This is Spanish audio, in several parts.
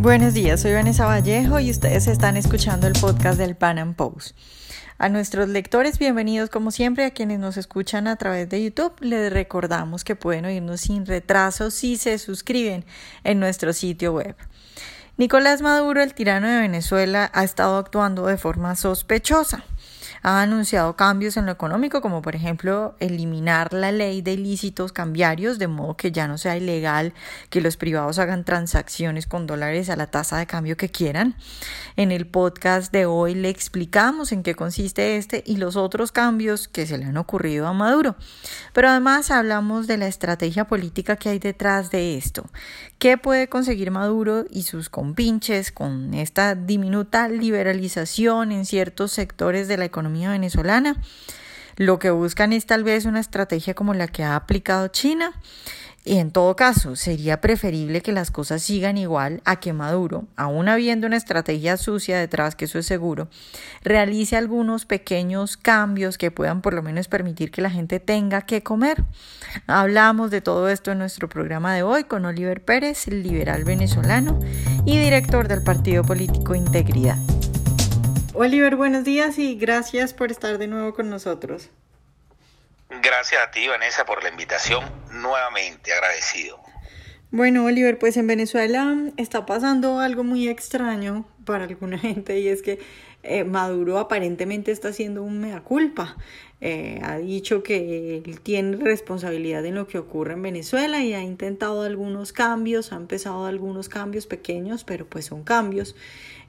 Buenos días, soy Vanessa Vallejo y ustedes están escuchando el podcast del Pan Am Post. A nuestros lectores, bienvenidos como siempre. A quienes nos escuchan a través de YouTube, les recordamos que pueden oírnos sin retraso si se suscriben en nuestro sitio web. Nicolás Maduro, el tirano de Venezuela, ha estado actuando de forma sospechosa ha anunciado cambios en lo económico, como por ejemplo eliminar la ley de ilícitos cambiarios, de modo que ya no sea ilegal que los privados hagan transacciones con dólares a la tasa de cambio que quieran. En el podcast de hoy le explicamos en qué consiste este y los otros cambios que se le han ocurrido a Maduro. Pero además hablamos de la estrategia política que hay detrás de esto. ¿Qué puede conseguir Maduro y sus compinches con esta diminuta liberalización en ciertos sectores de la economía? Venezolana. Lo que buscan es tal vez una estrategia como la que ha aplicado China. Y en todo caso, sería preferible que las cosas sigan igual a que Maduro, aún habiendo una estrategia sucia detrás, que eso es seguro, realice algunos pequeños cambios que puedan por lo menos permitir que la gente tenga que comer. Hablamos de todo esto en nuestro programa de hoy con Oliver Pérez, liberal venezolano y director del partido político Integridad. Oliver, buenos días y gracias por estar de nuevo con nosotros. Gracias a ti, Vanessa, por la invitación. Nuevamente agradecido. Bueno, Oliver, pues en Venezuela está pasando algo muy extraño para alguna gente y es que eh, Maduro aparentemente está haciendo un mea culpa. Eh, ha dicho que él tiene responsabilidad en lo que ocurre en Venezuela y ha intentado algunos cambios, ha empezado algunos cambios pequeños, pero pues son cambios.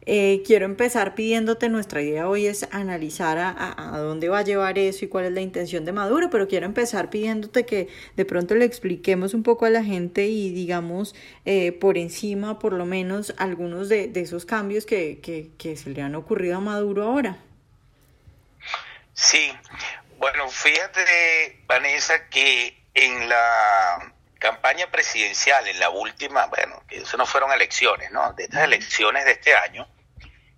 Eh, quiero empezar pidiéndote, nuestra idea hoy es analizar a, dónde va a llevar eso y cuál es la intención de Maduro, pero quiero empezar pidiéndote que de pronto le expliquemos un poco a la gente y digamos eh, por encima por lo menos algunos de, esos cambios que, que se le han ocurrido a Maduro ahora. Sí, bueno, fíjate Vanessa que en la campaña presidencial, en la última, bueno, que eso no fueron elecciones, ¿no? De estas elecciones de este año,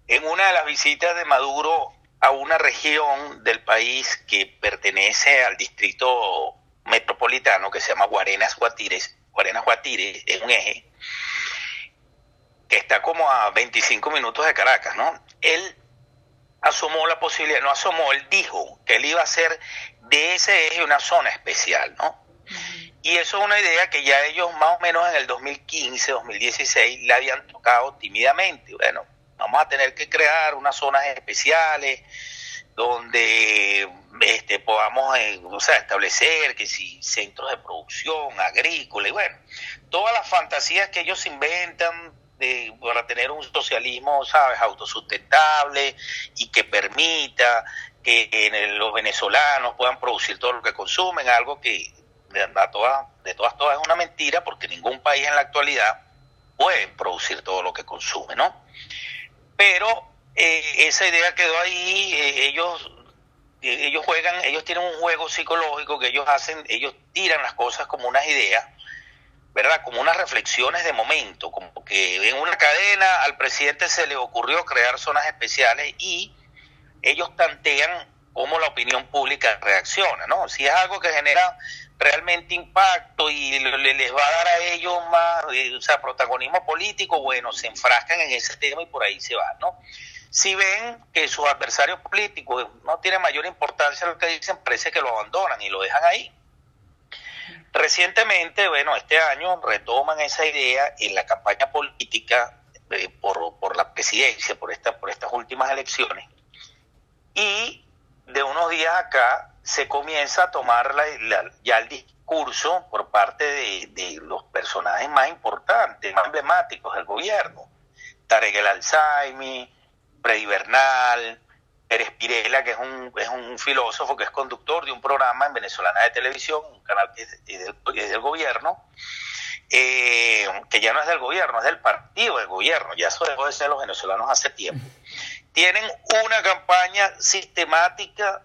en una de las visitas de Maduro a una región del país que pertenece al distrito metropolitano que se llama Guarenas Guatires, Guarenas Guatires, es un eje que está como a 25 minutos de Caracas, ¿no? Él asomó la posibilidad, no asomó, él dijo que él iba a hacer de ese eje una zona especial, ¿no? Y eso es una idea que ya ellos más o menos en el 2015, 2016 la habían tocado tímidamente. Bueno, vamos a tener que crear unas zonas especiales donde este, podamos eh, o establecer que si centros de producción agrícola y bueno, todas las fantasías que ellos inventan de, para tener un socialismo, sabes, autosustentable y que permita que los venezolanos puedan producir todo lo que consumen, algo que de, todas, de todas, todas es una mentira porque ningún país en la actualidad puede producir todo lo que consume, ¿no? Pero eh, esa idea quedó ahí, eh, ellos eh, ellos juegan, ellos tienen un juego psicológico que ellos hacen, ellos tiran las cosas como unas ideas, ¿verdad? Como unas reflexiones de momento, como que en una cadena al presidente se le ocurrió crear zonas especiales y ellos tantean cómo la opinión pública reacciona, ¿no? Si es algo que genera realmente impacto y les va a dar a ellos más, eh, o sea, protagonismo político, bueno, se enfrascan en ese tema y por ahí se van, ¿no? Si ven que sus adversarios políticos no tienen mayor importancia lo que dicen, parece que lo abandonan y lo dejan ahí. Recientemente, bueno, este año retoman esa idea en la campaña política eh, por, por la presidencia, por, esta, por estas últimas elecciones, y de unos días acá se comienza a tomar ya el discurso por parte de, los personajes más importantes, más emblemáticos del gobierno. Tarek El Alzheimer, Freddy Bernal, Pérez Pirela, que es un, es un filósofo que es conductor de un programa en Venezolana de Televisión, un canal que es, del, gobierno, eh, que ya no es del gobierno, es del partido del gobierno, ya eso dejó de ser los venezolanos hace tiempo. Tienen una campaña sistemática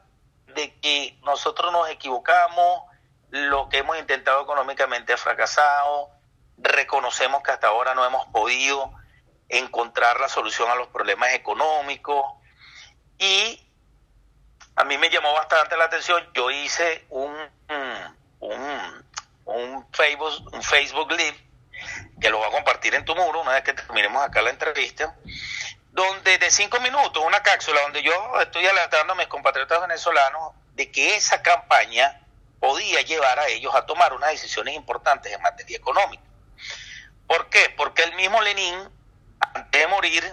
de que nosotros nos equivocamos, lo que hemos intentado económicamente ha fracasado, reconocemos que hasta ahora no hemos podido encontrar la solución a los problemas económicos. Y a mí me llamó bastante la atención, yo hice un, un, un, Facebook, un Facebook Live que lo voy a compartir en tu muro una vez que terminemos acá la entrevista, donde de cinco minutos, una cápsula donde yo estoy alertando a mis compatriotas venezolanos de que esa campaña podía llevar a ellos a tomar unas decisiones importantes en materia económica. ¿Por qué? Porque el mismo Lenin, antes de morir,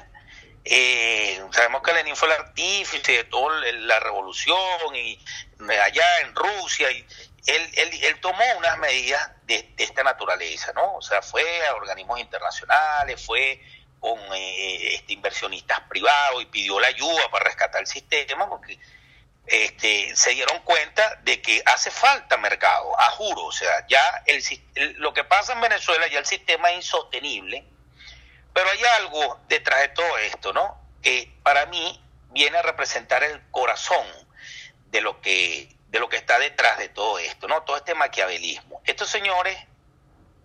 eh, sabemos que Lenin fue el artífice de toda la revolución y allá en Rusia, y él, él, tomó unas medidas de, esta naturaleza, ¿no? O sea, fue a organismos internacionales, fue con eh, este, inversionistas privados y pidió la ayuda para rescatar el sistema, porque este, se dieron cuenta de que hace falta mercado, a juro, o sea, ya el, lo que pasa en Venezuela, ya el sistema es insostenible, pero hay algo detrás de todo esto, ¿no? Que para mí viene a representar el corazón de lo que de lo que está detrás de todo esto, ¿no? Todo este maquiavelismo. Estos señores,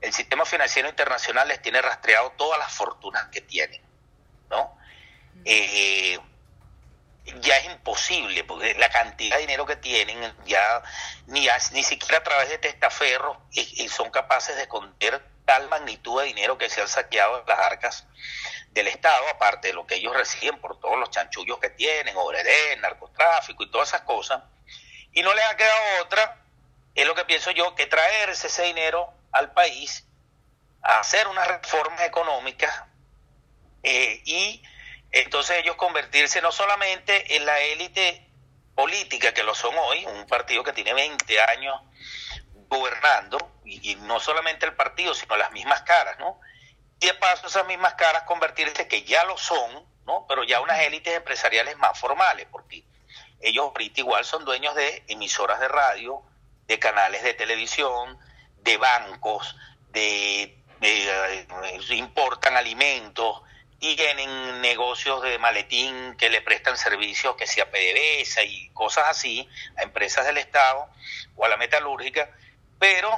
el sistema financiero internacional les tiene rastreado todas las fortunas que tienen, ¿no? Eh, ya es imposible, porque la cantidad de dinero que tienen, ya ni, ni siquiera a través de testaferros y, son capaces de esconder tal magnitud de dinero que se han saqueado las arcas del Estado, aparte de lo que ellos reciben por todos los chanchullos que tienen, obredén, narcotráfico y todas esas cosas, y no les ha quedado otra, es lo que pienso yo, que traerse ese dinero al país, a hacer unas reformas económicas eh, y entonces ellos convertirse no solamente en la élite política que lo son hoy, un partido que tiene 20 años gobernando, y, no solamente el partido, sino las mismas caras, ¿no? Y de paso esas mismas caras convertirse, que ya lo son, ¿no? Pero ya unas élites empresariales más formales, porque ellos ahorita igual son dueños de emisoras de radio, de canales de televisión, de bancos, de, eh, importan alimentos, tienen negocios de maletín que le prestan servicios que sea PDVSA y cosas así a empresas del Estado o a la metalúrgica, pero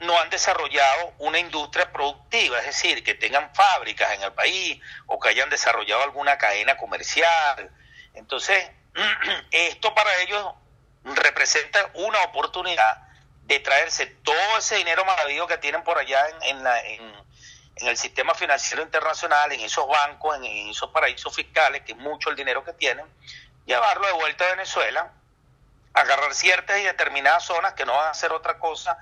no han desarrollado una industria productiva, es decir, que tengan fábricas en el país o que hayan desarrollado alguna cadena comercial. Entonces, esto para ellos representa una oportunidad de traerse todo ese dinero maravilloso que tienen por allá en, la, en, en el sistema financiero internacional, en esos bancos, en, esos paraísos fiscales, que es mucho el dinero que tienen, llevarlo de vuelta a Venezuela, agarrar ciertas y determinadas zonas que no van a hacer otra cosa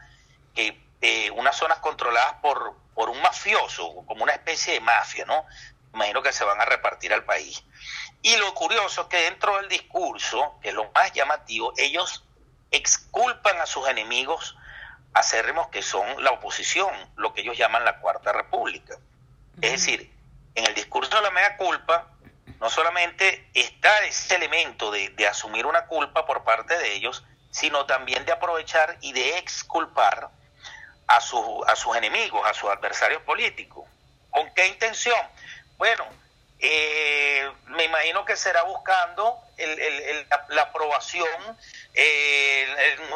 que eh, unas zonas controladas por, por un mafioso, como una especie de mafia, ¿no? Imagino que se van a repartir al país. Y lo curioso es que dentro del discurso, que es lo más llamativo, ellos exculpan a sus enemigos acérrimos que son la oposición, lo que ellos llaman la Cuarta República. Es decir, en el discurso de la mega culpa, no solamente está ese elemento de, asumir una culpa por parte de ellos, sino también de aprovechar y de exculpar a, a sus enemigos, a sus adversarios políticos. ¿Con qué intención? Bueno, eh, me imagino que será buscando la, aprobación, eh,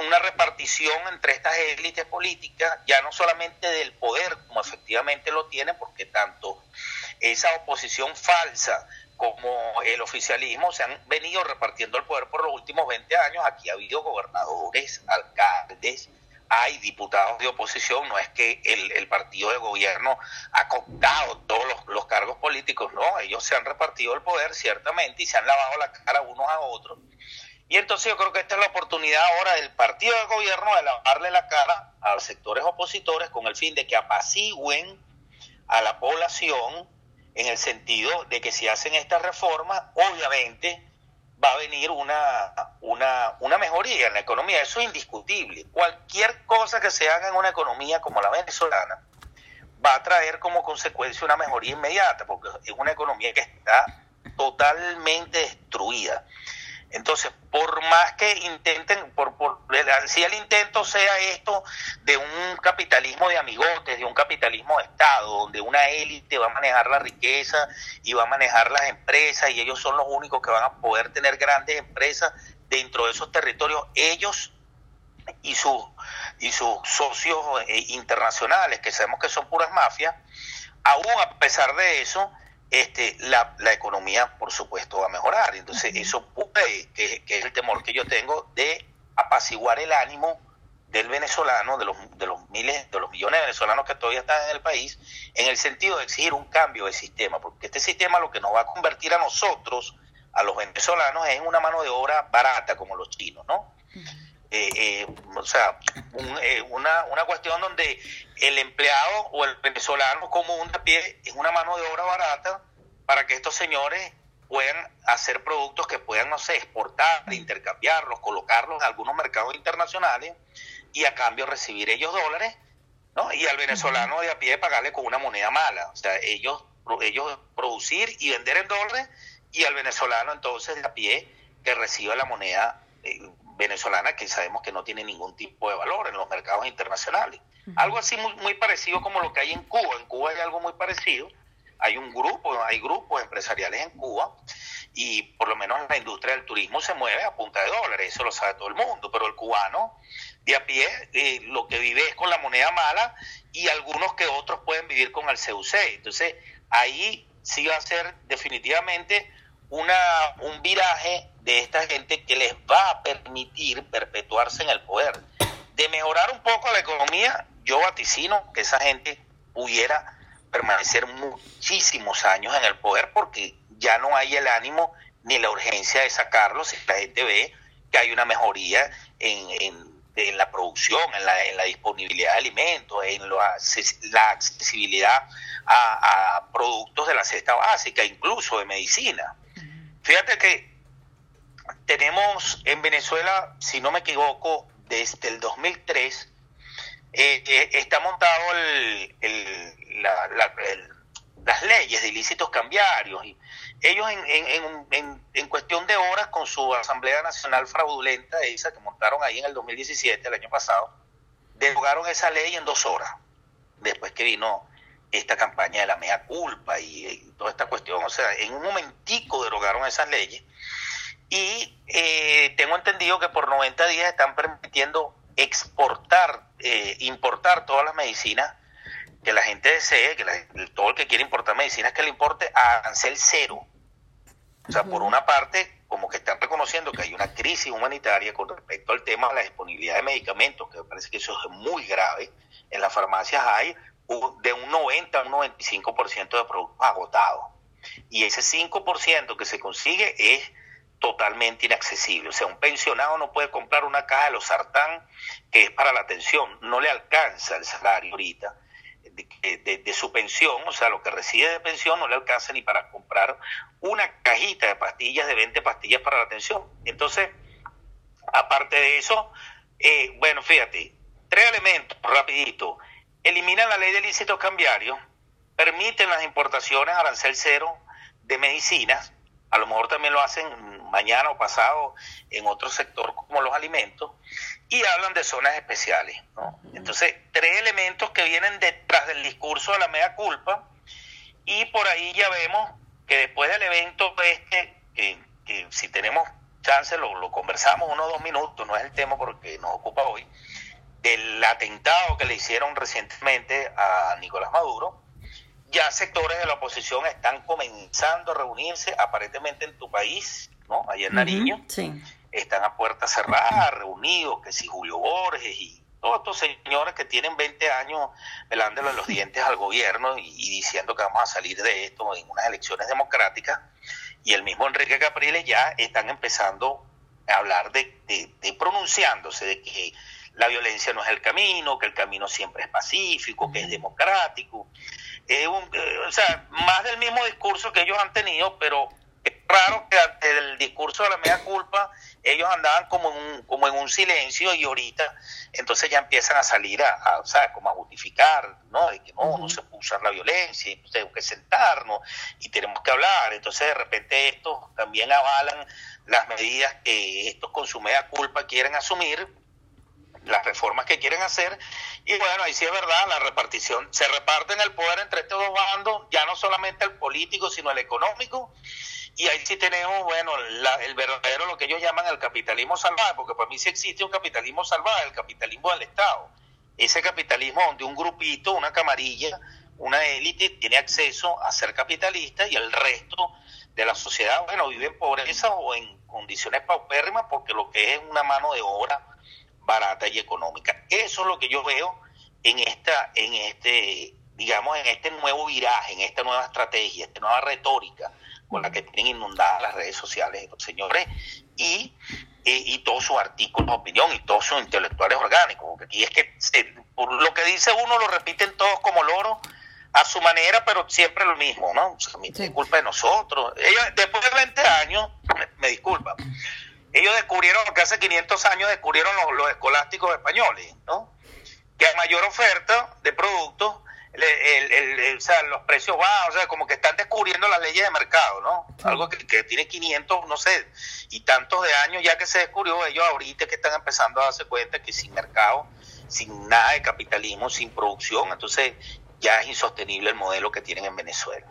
una repartición entre estas élites políticas, ya no solamente del poder, como efectivamente lo tienen, porque tanto esa oposición falsa como el oficialismo se han venido repartiendo el poder por los últimos 20 años. Aquí ha habido gobernadores, alcaldes, hay diputados de oposición, no es que el, partido de gobierno ha cooptado todos los, cargos políticos, no, ellos se han repartido el poder ciertamente y se han lavado la cara unos a otros. Y entonces yo creo que esta es la oportunidad ahora del partido de gobierno de lavarle la cara a los sectores opositores con el fin de que apacigüen a la población en el sentido de que si hacen esta reforma, obviamente va a venir una, una, una mejoría en la economía. Eso es indiscutible. Cualquier cosa que se haga en una economía como la venezolana va a traer como consecuencia una mejoría inmediata, porque es una economía que está totalmente destruida. Entonces, por más que intenten, por, si el intento sea esto de un capitalismo de amigotes, de un capitalismo de Estado, donde una élite va a manejar la riqueza y va a manejar las empresas y ellos son los únicos que van a poder tener grandes empresas dentro de esos territorios, ellos y sus y sus socios eh, internacionales, que sabemos que son puras mafias, aún a pesar de eso, este, la, la, economía, por supuesto, va a mejorar. Entonces, eso puede, que, es el temor que yo tengo, de apaciguar el ánimo del venezolano, de los, de los miles, de los millones de venezolanos que todavía están en el país, en el sentido de exigir un cambio de sistema, porque este sistema lo que nos va a convertir a nosotros, a los venezolanos, es en una mano de obra barata, como los chinos, ¿no? Eh, o sea, eh, una, una cuestión donde el empleado o el venezolano común de pie es una mano de obra barata para que estos señores puedan hacer productos que puedan, no sé, exportar, intercambiarlos, colocarlos en algunos mercados internacionales y a cambio recibir ellos dólares, ¿no? Y al venezolano de a pie pagarle con una moneda mala. O sea, ellos, ellos producir y vender en dólares y al venezolano entonces de a pie que reciba la moneda eh, venezolana que sabemos que no tiene ningún tipo de valor en los mercados internacionales. Algo así muy, muy parecido como lo que hay en Cuba. En Cuba hay algo muy parecido. Hay un grupo, hay grupos empresariales en Cuba y por lo menos la industria del turismo se mueve a punta de dólares, eso lo sabe todo el mundo, pero el cubano de a pie eh, lo que vive es con la moneda mala y algunos que otros pueden vivir con el CUC. Entonces ahí sí va a ser definitivamente una, un viraje de esta gente que les va en el poder. De mejorar un poco la economía, yo vaticino que esa gente pudiera permanecer muchísimos años en el poder porque ya no hay el ánimo ni la urgencia de sacarlos si la gente ve que hay una mejoría en, en, la producción, en la, en la, disponibilidad de alimentos, en la accesibilidad a, a productos de la cesta básica, incluso de medicina. Fíjate que tenemos en Venezuela, si no me equivoco, desde el 2003, eh, eh, está montado el, las leyes de ilícitos cambiarios. Y ellos en, en, en, en, cuestión de horas, con su Asamblea Nacional Fraudulenta, esa que montaron ahí en el 2017, el año pasado, derogaron esa ley en dos horas, después que vino esta campaña de la mea culpa y, toda esta cuestión. O sea, en un momentico derogaron esas leyes y eh, tengo entendido que por 90 días están permitiendo exportar, eh, importar todas las medicinas que la gente desee, que todo el que quiere importar medicinas que le importe a arancel cero. O sea, por una parte, como que están reconociendo que hay una crisis humanitaria con respecto al tema de la disponibilidad de medicamentos, que me parece que eso es muy grave. En las farmacias hay de un 90 a un 95% de productos agotados. Y ese 5% que se consigue es totalmente inaccesible. O sea, un pensionado no puede comprar una caja de los sartán que es para la atención, no le alcanza el salario ahorita de, su pensión, o sea, lo que recibe de pensión no le alcanza ni para comprar una cajita de pastillas, de 20 pastillas para la atención. Entonces, aparte de eso, eh, bueno, fíjate, tres elementos, rapidito eliminan la ley de ilícitos cambiarios, permiten las importaciones arancel cero de medicinas, a lo mejor también lo hacen mañana o pasado en otro sector como los alimentos, y hablan de zonas especiales. Entonces, tres elementos que vienen detrás del discurso de la media culpa, y por ahí ya vemos que después del evento este, que, si tenemos chance lo, lo conversamos unos dos minutos, no es el tema porque nos ocupa hoy, del atentado que le hicieron recientemente a Nicolás Maduro, ya sectores de la oposición están comenzando a reunirse, aparentemente en tu país, ¿no? Allá en Nariño. Están a puerta cerrada, reunidos, que si Julio Borges y todos estos señores que tienen 20 años velándole los dientes al gobierno y, diciendo que vamos a salir de esto en unas elecciones democráticas. Y el mismo Enrique Capriles ya están empezando a hablar de, de pronunciándose, de que la violencia no es el camino, que el camino siempre es pacífico, que es democrático. Eh, o sea, más del mismo discurso que ellos han tenido, pero es raro que ante el discurso de la media culpa ellos andaban como en un, como en un silencio y ahorita entonces ya empiezan a salir a, o sea, como a justificar, ¿no? De que no, no se puede usar la violencia, y tenemos que sentarnos y tenemos que hablar. Entonces de repente estos también avalan las medidas que estos con su media culpa quieren asumir las reformas que quieren hacer. Y bueno, ahí sí es verdad, la repartición, se reparten el poder entre estos dos bandos, ya no solamente el político, sino el económico. Y ahí sí tenemos, bueno, el verdadero, lo que ellos llaman el capitalismo salvaje, porque para mí sí existe un capitalismo salvaje, el capitalismo del Estado. Ese capitalismo donde un grupito, una camarilla, una élite tiene acceso a ser capitalista y el resto de la sociedad, bueno, vive en pobreza o en condiciones paupérrimas porque lo que es una mano de obra barata y económica. Eso es lo que yo veo en esta, en este, digamos, en este nuevo viraje, en esta nueva estrategia, esta nueva retórica con la que tienen inundadas las redes sociales los señores y, y, todos sus artículos de opinión y todos sus intelectuales orgánicos, porque aquí es que por lo que dice uno lo repiten todos como loro a su manera, pero siempre lo mismo, ¿no? Es culpa de nosotros. Ellos, después de 20 años, me, disculpa, ellos descubrieron, que hace 500 años descubrieron los, los escolásticos españoles, ¿no? Que hay mayor oferta de productos el, o sea, los precios van, o sea, como que están descubriendo las leyes de mercado, ¿no? Algo que, tiene 500, no sé, y tantos de años ya que se descubrió, ellos ahorita que están empezando a darse cuenta que sin mercado, sin nada de capitalismo, sin producción, entonces ya es insostenible el modelo que tienen en Venezuela.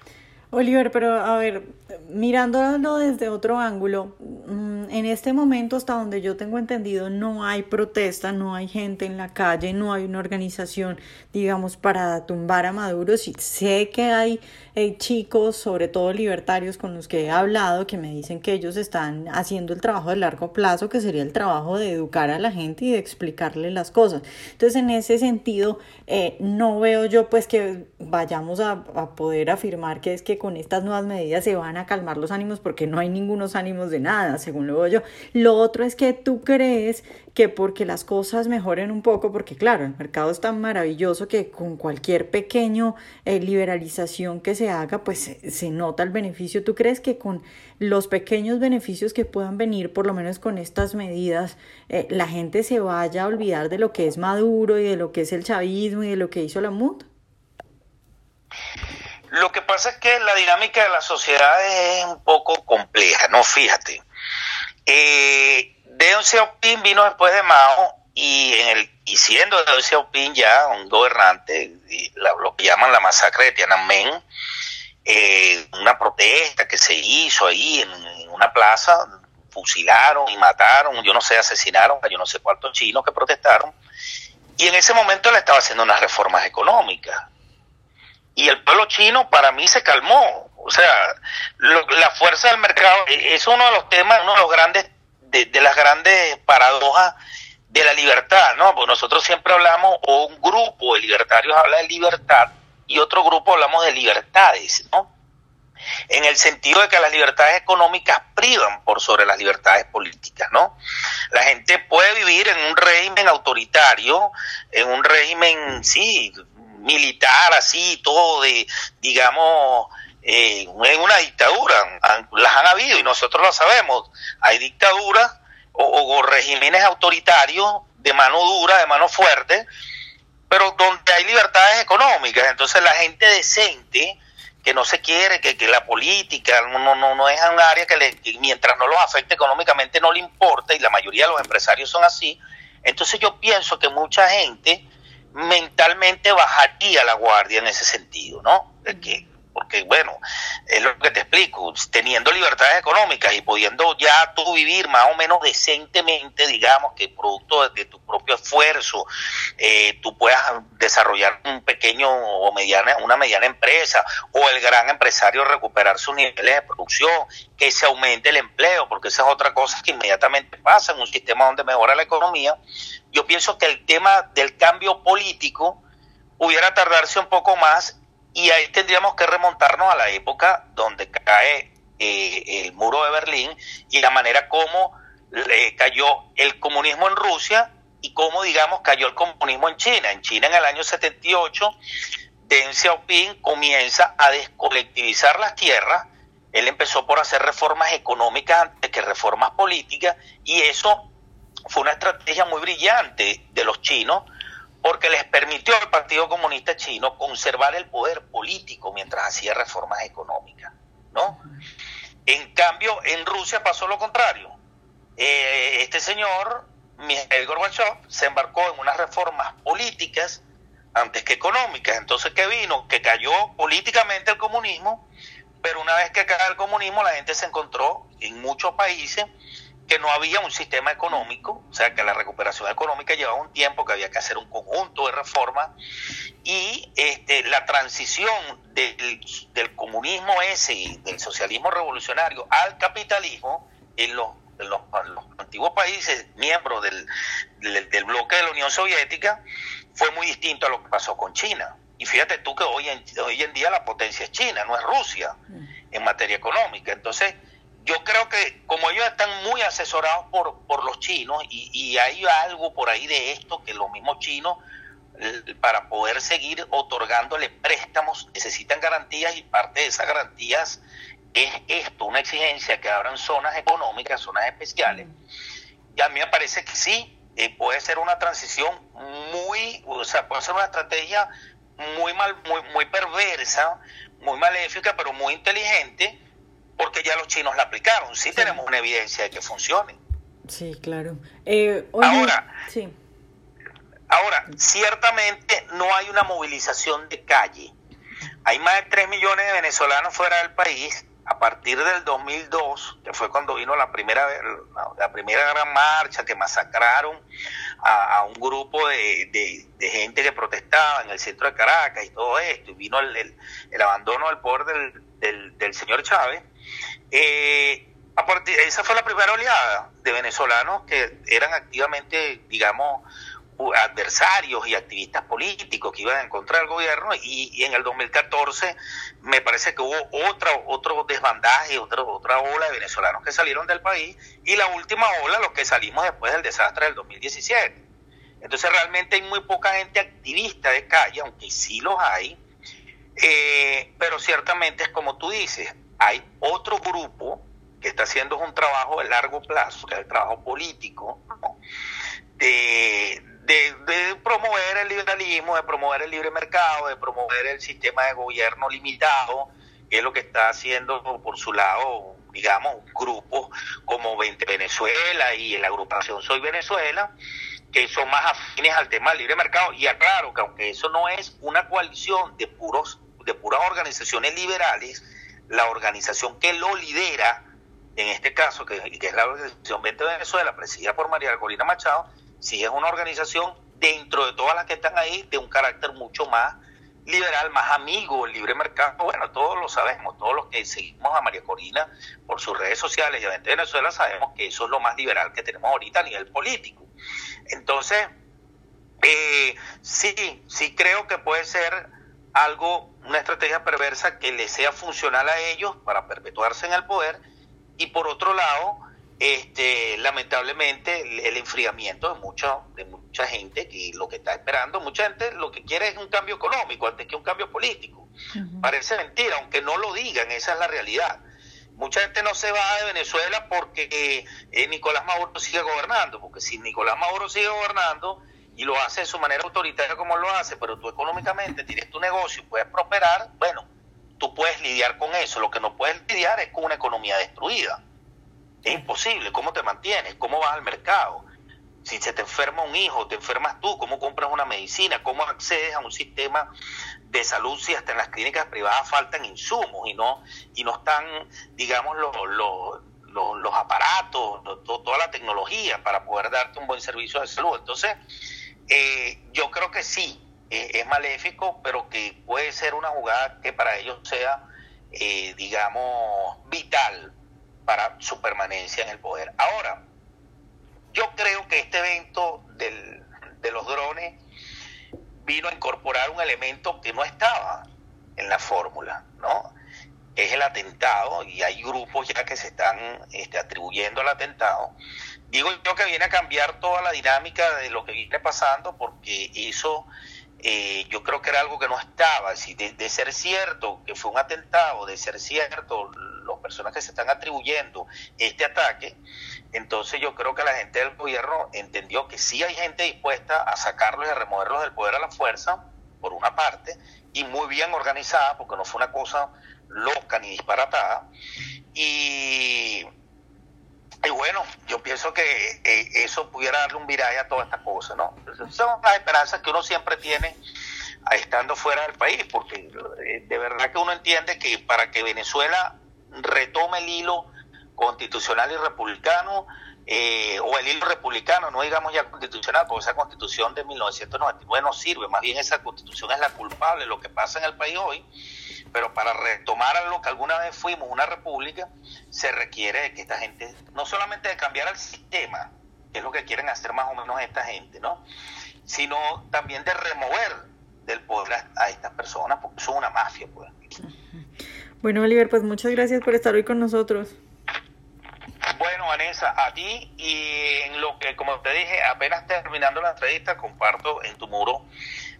Oliver, pero a ver, mirándolo desde otro ángulo, mm, en este momento, hasta donde yo tengo entendido, no hay protesta, no hay gente en la calle, no hay una organización, digamos, para tumbar a Maduro. Sí, sé que hay eh, chicos, sobre todo libertarios, con los que he hablado, que me dicen que ellos están haciendo el trabajo de largo plazo, que sería el trabajo de educar a la gente y de explicarle las cosas. Entonces, en ese sentido, eh, no veo yo pues que vayamos a, a poder afirmar que es que con estas nuevas medidas se van a calmar los ánimos porque no hay ningunos ánimos de nada, según lo yo. Lo otro es que tú crees que porque las cosas mejoren un poco, porque claro, el mercado es tan maravilloso que con cualquier pequeño eh, liberalización que se haga, pues se, nota el beneficio. ¿Tú crees que con los pequeños beneficios que puedan venir, por lo menos con estas medidas, eh, la gente se vaya a olvidar de lo que es Maduro y de lo que es el chavismo y de lo que hizo la MUD? Lo que pasa es que la dinámica de la sociedad es un poco compleja, ¿no? Fíjate. Eh, Deng Xiaoping vino después de Mao y, en el, y siendo Deng Xiaoping ya un gobernante, lo que llaman la masacre de Tiananmen, eh, una protesta que se hizo ahí en, una plaza, fusilaron y mataron, yo no sé, asesinaron a yo no sé cuántos chinos que protestaron, y en ese momento le estaba haciendo unas reformas económicas y el pueblo chino para mí se calmó. O sea, la fuerza del mercado e, es uno de los temas, uno de los grandes, de, las grandes paradojas de la libertad, ¿no? Porque nosotros siempre hablamos, o un grupo de libertarios habla de libertad y otro grupo hablamos de libertades, ¿no? En el sentido de que las libertades económicas privan por sobre las libertades políticas, ¿no? La gente puede vivir en un régimen autoritario, en un régimen, sí, militar así, todo de, digamos, eh, una dictadura. Las han habido y nosotros lo sabemos. Hay dictaduras o, regímenes autoritarios de mano dura, de mano fuerte, pero donde hay libertades económicas. Entonces la gente decente que no se quiere, que, que la política no, no, no es un área que, le, mientras no los afecte económicamente no le importa y la mayoría de los empresarios son así. Entonces yo pienso que mucha gente mentalmente bajaría la guardia en ese sentido, ¿no? Que, porque, bueno, es lo que te teniendo libertades económicas y pudiendo ya tú vivir más o menos decentemente, digamos, que producto de, tu propio esfuerzo, eh, tú puedas desarrollar un pequeño o mediana, una mediana empresa, o el gran empresario recuperar sus niveles de producción, que se aumente el empleo, porque esa es otra cosa que inmediatamente pasa en un sistema donde mejora la economía, yo pienso que el tema del cambio político pudiera tardarse un poco más y ahí tendríamos que remontarnos a la época donde cae eh, el muro de Berlín y la manera como le cayó el comunismo en Rusia y cómo, digamos, cayó el comunismo en China. En China en el año 78, Deng Xiaoping comienza a descolectivizar las tierras. Él empezó por hacer reformas económicas antes que reformas políticas y eso fue una estrategia muy brillante de los chinos porque les permitió al Partido Comunista Chino conservar el poder político mientras hacía reformas económicas, ¿no? En cambio, en Rusia pasó lo contrario. Eh, este señor, Mikhail Gorbachev, se embarcó en unas reformas políticas antes que económicas. Entonces, ¿qué vino? Que cayó políticamente el comunismo, pero una vez que cayó el comunismo, la gente se encontró en muchos países que no había un sistema económico, o sea que la recuperación económica llevaba un tiempo, que había que hacer un conjunto de reformas y este, la transición del, del comunismo ese, del socialismo revolucionario al capitalismo en los, en los, antiguos países miembros del, del, bloque de la Unión Soviética fue muy distinto a lo que pasó con China. Y fíjate tú que hoy en, hoy en día la potencia es China, no es Rusia en materia económica. Entonces, yo creo que como ellos están muy asesorados por, por los chinos y, y hay algo por ahí de esto que los mismos chinos para poder seguir otorgándole préstamos necesitan garantías y parte de esas garantías es esto, una exigencia que abran zonas económicas, zonas especiales. Y a mí me parece que sí, eh, puede ser una transición muy, o sea, puede ser una estrategia muy mal, muy, muy perversa, muy maléfica, pero muy inteligente, porque ya los chinos la aplicaron. Sí, tenemos una evidencia de que funcione. Sí, claro. Eh, Ahora, sí. Ahora, ciertamente no hay una movilización de calle. Hay más de 3 millones de venezolanos fuera del país a partir del 2002, que fue cuando vino la primera, la primera gran marcha, que masacraron a, un grupo de, gente que protestaba en el centro de Caracas y todo esto, y vino el, abandono del poder del, señor Chávez, eh, esa fue la primera oleada de venezolanos que eran activamente, digamos, adversarios y activistas políticos que iban a encontrar el gobierno y, en el 2014 me parece que hubo otra, otro desbandaje, otra, otra ola de venezolanos que salieron del país y la última ola los que salimos después del desastre del 2017. Entonces realmente hay muy poca gente activista de calle, aunque sí los hay, eh, pero ciertamente es como tú dices, hay otro grupo que está haciendo un trabajo de largo plazo, que es el trabajo político, de, promover el liberalismo, de promover el libre mercado, de promover el sistema de gobierno limitado, que es lo que está haciendo por su lado, digamos, grupos como 20 Venezuela y la agrupación Soy Venezuela, que son más afines al tema del libre mercado. Y aclaro que aunque eso no es una coalición de puros de puras organizaciones liberales, la organización que lo lidera, en este caso, que, es la organización 20 Venezuela, presidida por María Corina Machado, si es una organización dentro de todas las que están ahí de un carácter mucho más liberal, más amigo, libre mercado, bueno, todos lo sabemos, todos los que seguimos a María Corina por sus redes sociales y a Venezuela sabemos que eso es lo más liberal que tenemos ahorita a nivel político. Entonces, eh, sí, sí creo que puede ser algo, una estrategia perversa que le sea funcional a ellos para perpetuarse en el poder y por otro lado, este, lamentablemente el, enfriamiento de mucha, de mucha gente que lo que está esperando, mucha gente lo que quiere es un cambio económico antes que un cambio político. Parece mentira, aunque no lo digan, esa es la realidad. Mucha gente no se va de Venezuela porque eh, Nicolás Maduro sigue gobernando, porque si Nicolás Maduro sigue gobernando y lo hace de su manera autoritaria como lo hace, pero tú económicamente tienes tu negocio y puedes prosperar, bueno, tú puedes lidiar con eso. Lo que no puedes lidiar es con una economía destruida. Es imposible. ¿Cómo te mantienes? ¿Cómo vas al mercado? Si se te enferma un hijo, te enfermas tú, ¿cómo compras una medicina? ¿Cómo accedes a un sistema de salud si hasta en las clínicas privadas faltan insumos y no, y no están, digamos, los, los, los, aparatos, toda la tecnología para poder darte un buen servicio de salud? Entonces, eh, yo creo que sí, eh, es maléfico, pero que puede ser una jugada que para ellos sea, eh, digamos, vital para su permanencia en el poder. Ahora, yo creo que este evento del, de los drones vino a incorporar un elemento que no estaba en la fórmula, ¿no? Es el atentado y hay grupos ya que se están este, atribuyendo al atentado. Digo yo que viene a cambiar toda la dinámica de lo que viene pasando porque eso eh, yo creo que era algo que no estaba. Si de, ser cierto que fue un atentado, de ser cierto las personas que se están atribuyendo este ataque, entonces yo creo que la gente del gobierno entendió que sí hay gente dispuesta a sacarlos y a removerlos del poder a la fuerza, por una parte, y muy bien organizada, porque no fue una cosa loca ni disparatada. Y y bueno, yo pienso que eh, eso pudiera darle un viraje a toda esta cosa, ¿no? Son las esperanzas que uno siempre tiene estando fuera del país, porque eh, de verdad que uno entiende que para que Venezuela retome el hilo constitucional y republicano, eh, o el hilo republicano, no digamos ya constitucional, porque esa constitución de 1999 no sirve, más bien esa constitución es la culpable de lo que pasa en el país hoy, pero para retomar a lo que alguna vez fuimos, una república, se requiere que esta gente, no solamente de cambiar el sistema, que es lo que quieren hacer más o menos esta gente, ¿no? Sino también de remover del poder a, estas personas, porque son una mafia, pues. Bueno, Oliver, pues muchas gracias por estar hoy con nosotros. Bueno, Vanessa, a ti y en lo que, como te dije, apenas terminando la entrevista, comparto en tu muro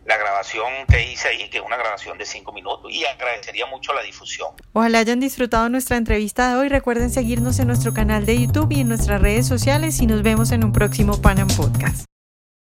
la grabación que hice ahí, que es una grabación de cinco minutos, y agradecería mucho la difusión. Ojalá hayan disfrutado nuestra entrevista de hoy. Recuerden seguirnos en nuestro canal de YouTube y en nuestras redes sociales y nos vemos en un próximo Panam Podcast.